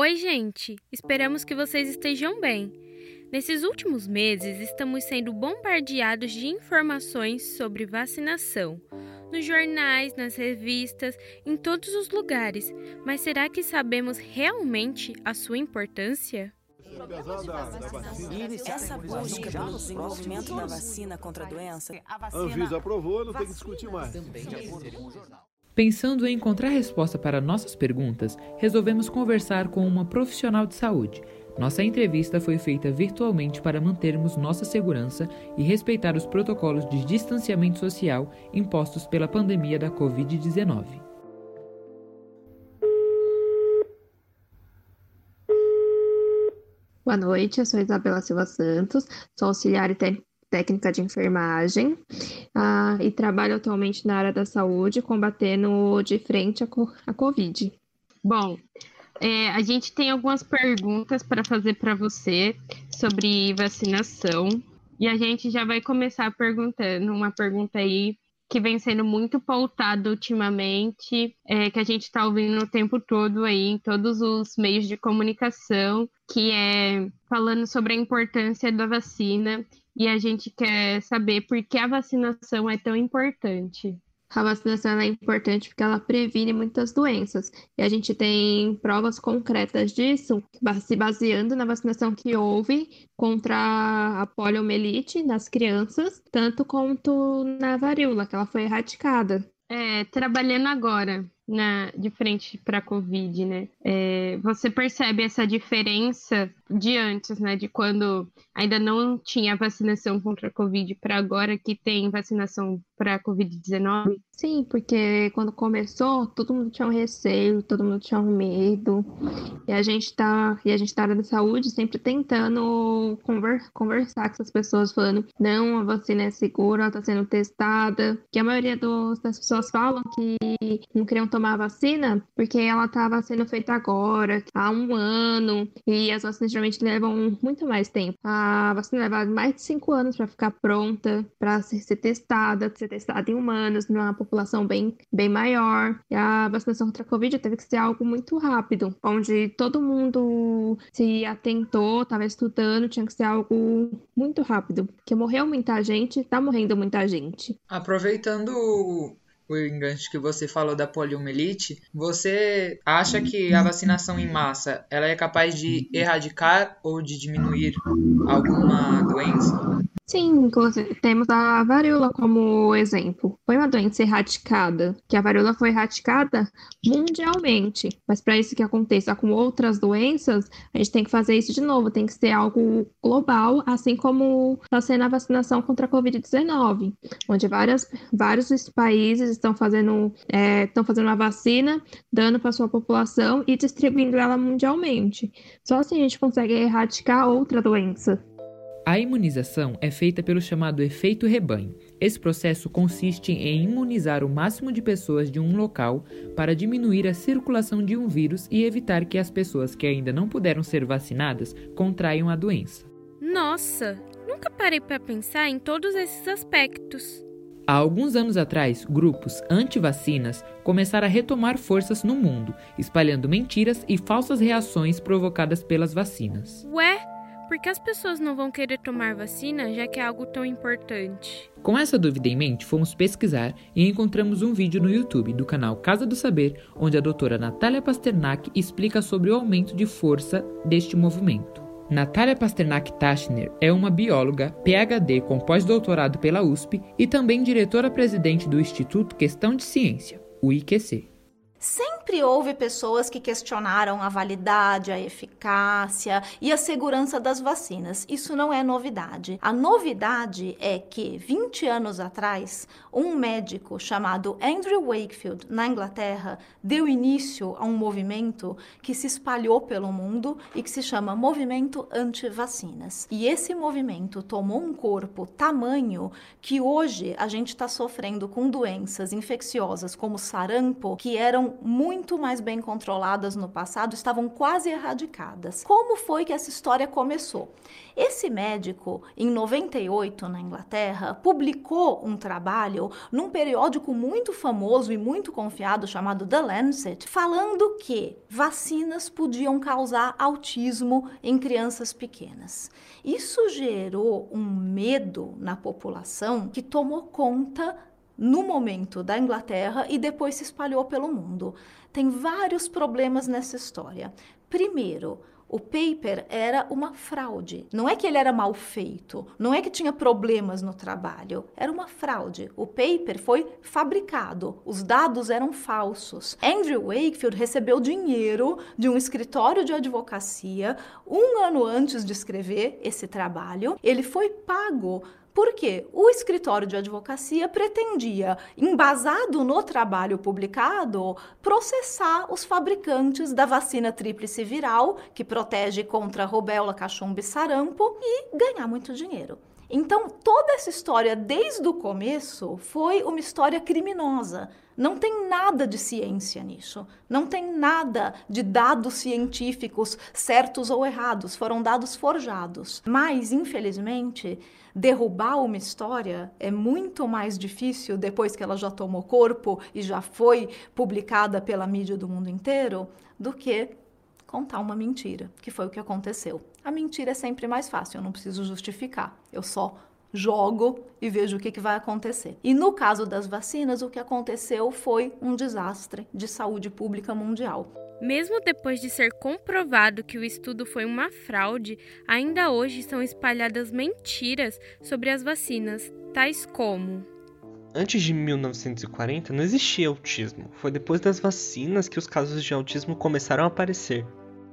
Oi, gente! Esperamos que vocês estejam bem. Nesses últimos meses, estamos sendo bombardeados de informações sobre vacinação. Nos jornais, nas revistas, em todos os lugares. Mas será que sabemos realmente a sua importância? Essa busca pelo desenvolvimento da vacina contra a doença. A Anvisa aprovou, não tem que discutir mais. Pensando em encontrar resposta para nossas perguntas, resolvemos conversar com uma profissional de saúde. Nossa entrevista foi feita virtualmente para mantermos nossa segurança e respeitar os protocolos de distanciamento social impostos pela pandemia da Covid-19. Boa noite, eu sou Isabela Silva Santos, sou auxiliar e técnica de enfermagem uh, e trabalho atualmente na área da saúde, combatendo de frente a, a Covid. Bom, é, a gente tem algumas perguntas para fazer para você sobre vacinação e a gente já vai começar perguntando uma pergunta aí que vem sendo muito pautada ultimamente, é, que a gente está ouvindo o tempo todo aí em todos os meios de comunicação, que é falando sobre a importância da vacina e a gente quer saber por que a vacinação é tão importante. A vacinação é importante porque ela previne muitas doenças. E a gente tem provas concretas disso, se baseando na vacinação que houve contra a poliomielite nas crianças, tanto quanto na varíola, que ela foi erradicada. É, trabalhando agora na, de frente para a Covid, né? É, você percebe essa diferença de antes, né? De quando ainda não tinha vacinação contra a Covid para agora que tem vacinação para a Covid-19? Sim, porque quando começou, todo mundo tinha um receio, todo mundo tinha um medo. E a gente tá, e a gente tá área da saúde sempre tentando conver, conversar com essas pessoas, falando, não, a vacina é segura, ela está sendo testada. Que a maioria dos, das pessoas falam que não queriam tomar a vacina porque ela estava sendo feita agora, há um ano, e as vacinas geralmente levam muito mais tempo. A vacina leva mais de cinco anos para ficar pronta, para ser, testada, ser testada em humanos, numa população bem, bem maior. E a vacinação contra a Covid teve que ser algo muito rápido, onde todo mundo se atentou, estava estudando, tinha que ser algo muito rápido, porque morreu muita gente, está morrendo muita gente. Aproveitando o enganche que você falou da poliomielite, você acha que a vacinação em massa ela é capaz de erradicar ou de diminuir alguma doença? Sim, temos a varíola como exemplo. Foi uma doença erradicada, que a varíola foi erradicada mundialmente. Mas para isso que aconteça com outras doenças, a gente tem que fazer isso de novo, tem que ser algo global, assim como está sendo a vacinação contra a Covid-19, onde várias, vários países estão fazendo, é, estão fazendo uma vacina, dando para sua população e distribuindo ela mundialmente. Só assim a gente consegue erradicar outra doença. A imunização é feita pelo chamado efeito rebanho. Esse processo consiste em imunizar o máximo de pessoas de um local para diminuir a circulação de um vírus e evitar que as pessoas que ainda não puderam ser vacinadas contraiam a doença. Nossa, nunca parei para pensar em todos esses aspectos. Há alguns anos atrás, grupos anti-vacinas começaram a retomar forças no mundo, espalhando mentiras e falsas reações provocadas pelas vacinas. Ué, por que as pessoas não vão querer tomar vacina já que é algo tão importante? Com essa dúvida em mente, fomos pesquisar e encontramos um vídeo no YouTube do canal Casa do Saber, onde a doutora Natália Pasternak explica sobre o aumento de força deste movimento. Natália Pasternak Tachner é uma bióloga, PhD com pós-doutorado pela USP e também diretora-presidente do Instituto Questão de Ciência, o IQC. Sempre houve pessoas que questionaram a validade, a eficácia e a segurança das vacinas. Isso não é novidade. A novidade é que 20 anos atrás, um médico chamado Andrew Wakefield, na Inglaterra, deu início a um movimento que se espalhou pelo mundo e que se chama Movimento Anti-Vacinas. E esse movimento tomou um corpo tamanho que hoje a gente está sofrendo com doenças infecciosas como sarampo, que eram muito mais bem controladas no passado, estavam quase erradicadas. Como foi que essa história começou? Esse médico, em 98, na Inglaterra, publicou um trabalho num periódico muito famoso e muito confiado chamado The Lancet, falando que vacinas podiam causar autismo em crianças pequenas. Isso gerou um medo na população que tomou conta no momento da Inglaterra e depois se espalhou pelo mundo. Tem vários problemas nessa história. Primeiro, o paper era uma fraude. Não é que ele era mal feito, não é que tinha problemas no trabalho, era uma fraude. O paper foi fabricado, os dados eram falsos. Andrew Wakefield recebeu dinheiro de um escritório de advocacia um ano antes de escrever esse trabalho. Ele foi pago porque o escritório de advocacia pretendia, embasado no trabalho publicado, processar os fabricantes da vacina tríplice viral, que protege contra rubéola, cachumba e sarampo, e ganhar muito dinheiro. Então, toda essa história, desde o começo, foi uma história criminosa. Não tem nada de ciência nisso. Não tem nada de dados científicos certos ou errados. Foram dados forjados. Mas, infelizmente, derrubar uma história é muito mais difícil depois que ela já tomou corpo e já foi publicada pela mídia do mundo inteiro do que contar uma mentira, que foi o que aconteceu. A mentira é sempre mais fácil, eu não preciso justificar. Eu só jogo e vejo o que, que vai acontecer. E no caso das vacinas, o que aconteceu foi um desastre de saúde pública mundial. Mesmo depois de ser comprovado que o estudo foi uma fraude, ainda hoje são espalhadas mentiras sobre as vacinas, tais como. Antes de 1940 não existia autismo. Foi depois das vacinas que os casos de autismo começaram a aparecer.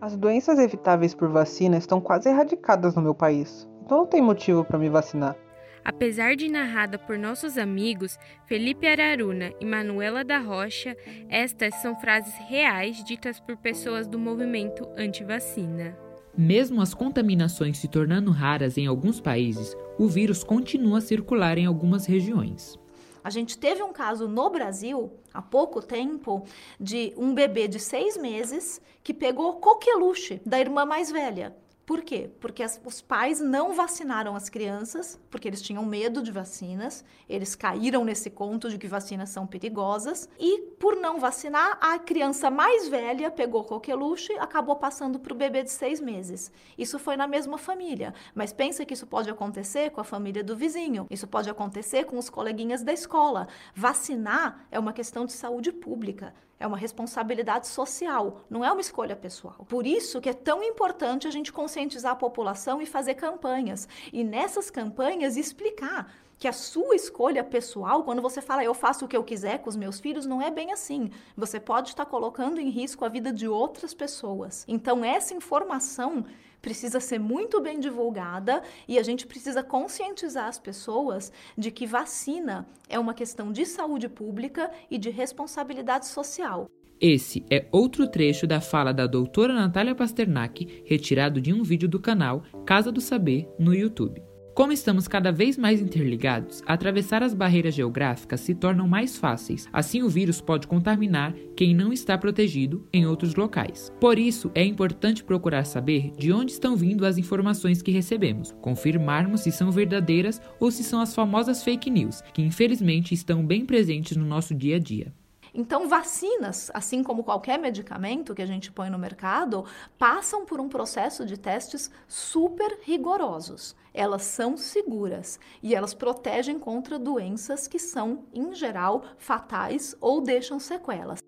As doenças evitáveis por vacina estão quase erradicadas no meu país, então não tem motivo para me vacinar. Apesar de narrada por nossos amigos Felipe Araruna e Manuela da Rocha, estas são frases reais ditas por pessoas do movimento anti-vacina. Mesmo as contaminações se tornando raras em alguns países, o vírus continua a circular em algumas regiões. A gente teve um caso no Brasil, há pouco tempo, de um bebê de seis meses que pegou coqueluche da irmã mais velha. Por quê? Porque as, os pais não vacinaram as crianças, porque eles tinham medo de vacinas, eles caíram nesse conto de que vacinas são perigosas, e por não vacinar, a criança mais velha pegou coqueluche e acabou passando para o bebê de seis meses. Isso foi na mesma família, mas pensa que isso pode acontecer com a família do vizinho, isso pode acontecer com os coleguinhas da escola. Vacinar é uma questão de saúde pública é uma responsabilidade social, não é uma escolha pessoal. Por isso que é tão importante a gente conscientizar a população e fazer campanhas. E nessas campanhas explicar que a sua escolha pessoal, quando você fala eu faço o que eu quiser com os meus filhos, não é bem assim. Você pode estar colocando em risco a vida de outras pessoas. Então essa informação precisa ser muito bem divulgada e a gente precisa conscientizar as pessoas de que vacina é uma questão de saúde pública e de responsabilidade social. Esse é outro trecho da fala da doutora Natália Pasternak, retirado de um vídeo do canal Casa do Saber no YouTube. Como estamos cada vez mais interligados, atravessar as barreiras geográficas se tornam mais fáceis. Assim, o vírus pode contaminar quem não está protegido em outros locais. Por isso, é importante procurar saber de onde estão vindo as informações que recebemos, confirmarmos se são verdadeiras ou se são as famosas fake news, que infelizmente estão bem presentes no nosso dia a dia. Então, vacinas, assim como qualquer medicamento que a gente põe no mercado, passam por um processo de testes super rigorosos. Elas são seguras e elas protegem contra doenças que são, em geral, fatais ou deixam sequelas.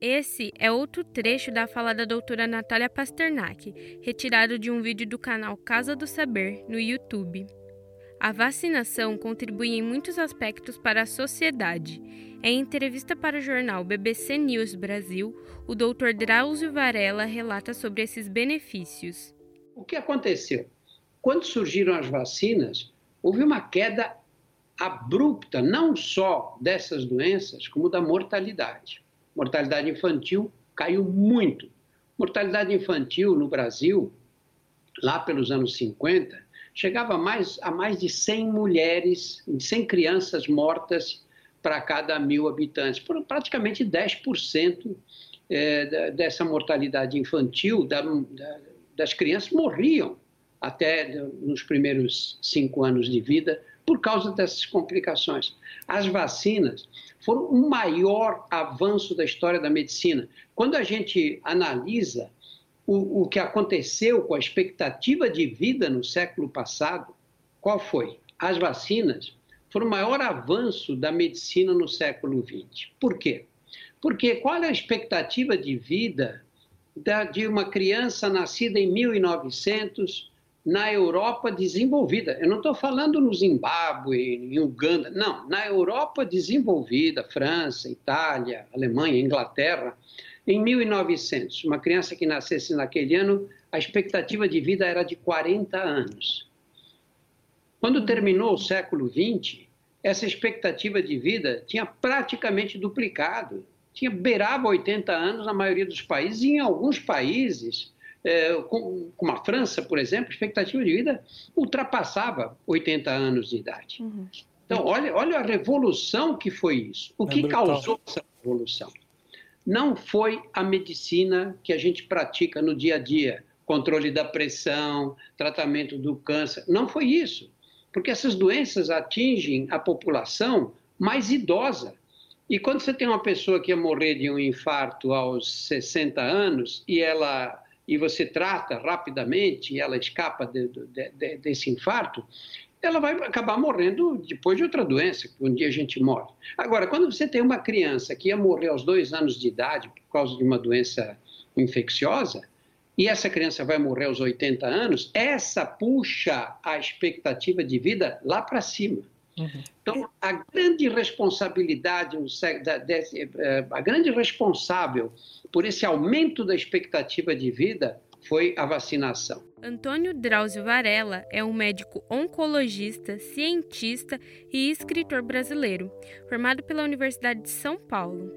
Esse é outro trecho da fala da doutora Natália Pasternak, retirado de um vídeo do canal Casa do Saber no YouTube. A vacinação contribui em muitos aspectos para a sociedade. Em entrevista para o jornal BBC News Brasil, o Dr. Drauzio Varela relata sobre esses benefícios. O que aconteceu? Quando surgiram as vacinas, houve uma queda abrupta, não só dessas doenças, como da mortalidade. Mortalidade infantil caiu muito. Mortalidade infantil no Brasil, lá pelos anos 50, chegava mais, a mais de 100 mulheres, 100 crianças mortas para cada mil habitantes, praticamente 10% é, dessa mortalidade infantil, da, da, das crianças morriam até nos primeiros cinco anos de vida por causa dessas complicações. As vacinas foram o maior avanço da história da medicina. Quando a gente analisa o, o que aconteceu com a expectativa de vida no século passado, qual foi? As vacinas foram o maior avanço da medicina no século XX. Por quê? Porque qual é a expectativa de vida de uma criança nascida em 1900 na Europa desenvolvida. Eu não estou falando no Zimbábue, em Uganda, não. Na Europa desenvolvida, França, Itália, Alemanha, Inglaterra, em 1900, uma criança que nascesse naquele ano, a expectativa de vida era de 40 anos. Quando terminou o século XX, essa expectativa de vida tinha praticamente duplicado. Tinha beirava 80 anos na maioria dos países, e em alguns países é, como a França, por exemplo, a expectativa de vida ultrapassava 80 anos de idade. Uhum. Então, olha, olha a revolução que foi isso. O é que brutal. causou essa revolução? Não foi a medicina que a gente pratica no dia a dia, controle da pressão, tratamento do câncer. Não foi isso. Porque essas doenças atingem a população mais idosa. E quando você tem uma pessoa que ia morrer de um infarto aos 60 anos e ela e você trata rapidamente ela escapa de, de, de, desse infarto, ela vai acabar morrendo depois de outra doença, que um dia a gente morre. Agora, quando você tem uma criança que ia morrer aos dois anos de idade por causa de uma doença infecciosa, e essa criança vai morrer aos 80 anos, essa puxa a expectativa de vida lá para cima. Uhum. Então, a grande responsabilidade, eh, a grande responsável por esse aumento da expectativa de vida foi a vacinação. Antônio Drauzio Varela é um médico oncologista, cientista e escritor brasileiro, formado pela Universidade de São Paulo.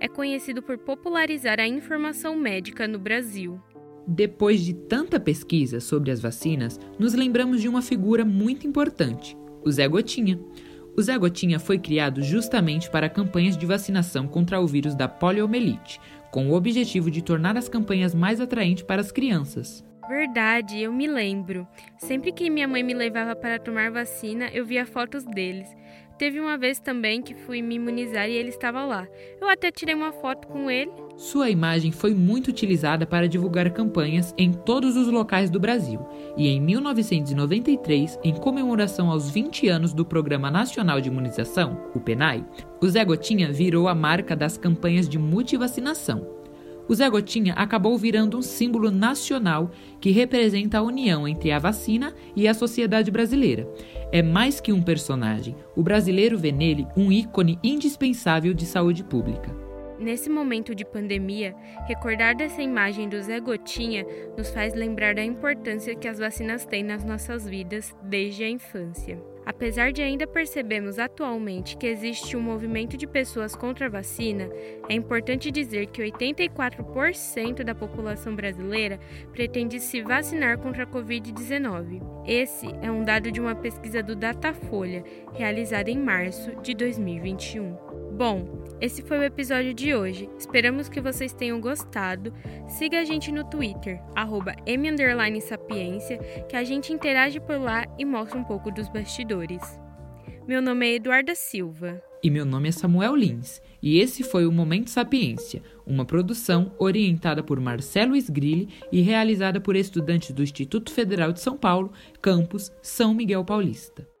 É conhecido por popularizar a informação médica no Brasil. Depois de tanta pesquisa sobre as vacinas, nos lembramos de uma figura muito importante, o Zé Gotinha. O Zé Gotinha foi criado justamente para campanhas de vacinação contra o vírus da poliomielite, com o objetivo de tornar as campanhas mais atraentes para as crianças. Verdade, eu me lembro. Sempre que minha mãe me levava para tomar vacina, eu via fotos deles. Teve uma vez também que fui me imunizar e ele estava lá. Eu até tirei uma foto com ele. Sua imagem foi muito utilizada para divulgar campanhas em todos os locais do Brasil. E em 1993, em comemoração aos 20 anos do Programa Nacional de Imunização, o PENAI, o Zé Gotinha virou a marca das campanhas de multivacinação o Zé Gotinha acabou virando um símbolo nacional que representa a união entre a vacina e a sociedade brasileira. É mais que um personagem, o brasileiro vê nele um ícone indispensável de saúde pública. Nesse momento de pandemia, recordar dessa imagem do Zé Gotinha nos faz lembrar da importância que as vacinas têm nas nossas vidas desde a infância. Apesar de ainda percebermos atualmente que existe um movimento de pessoas contra a vacina, é importante dizer que 84% da população brasileira pretende se vacinar contra a Covid-19. Esse é um dado de uma pesquisa do Datafolha, realizada em março de 2021. Bom, esse foi o episódio de hoje. Esperamos que vocês tenham gostado. Siga a gente no Twitter, m_sapiência, que a gente interage por lá e mostra um pouco dos bastidores. Meu nome é Eduarda Silva. E meu nome é Samuel Lins. E esse foi o Momento Sapiência, uma produção orientada por Marcelo Esgrilli e realizada por estudantes do Instituto Federal de São Paulo, campus São Miguel Paulista.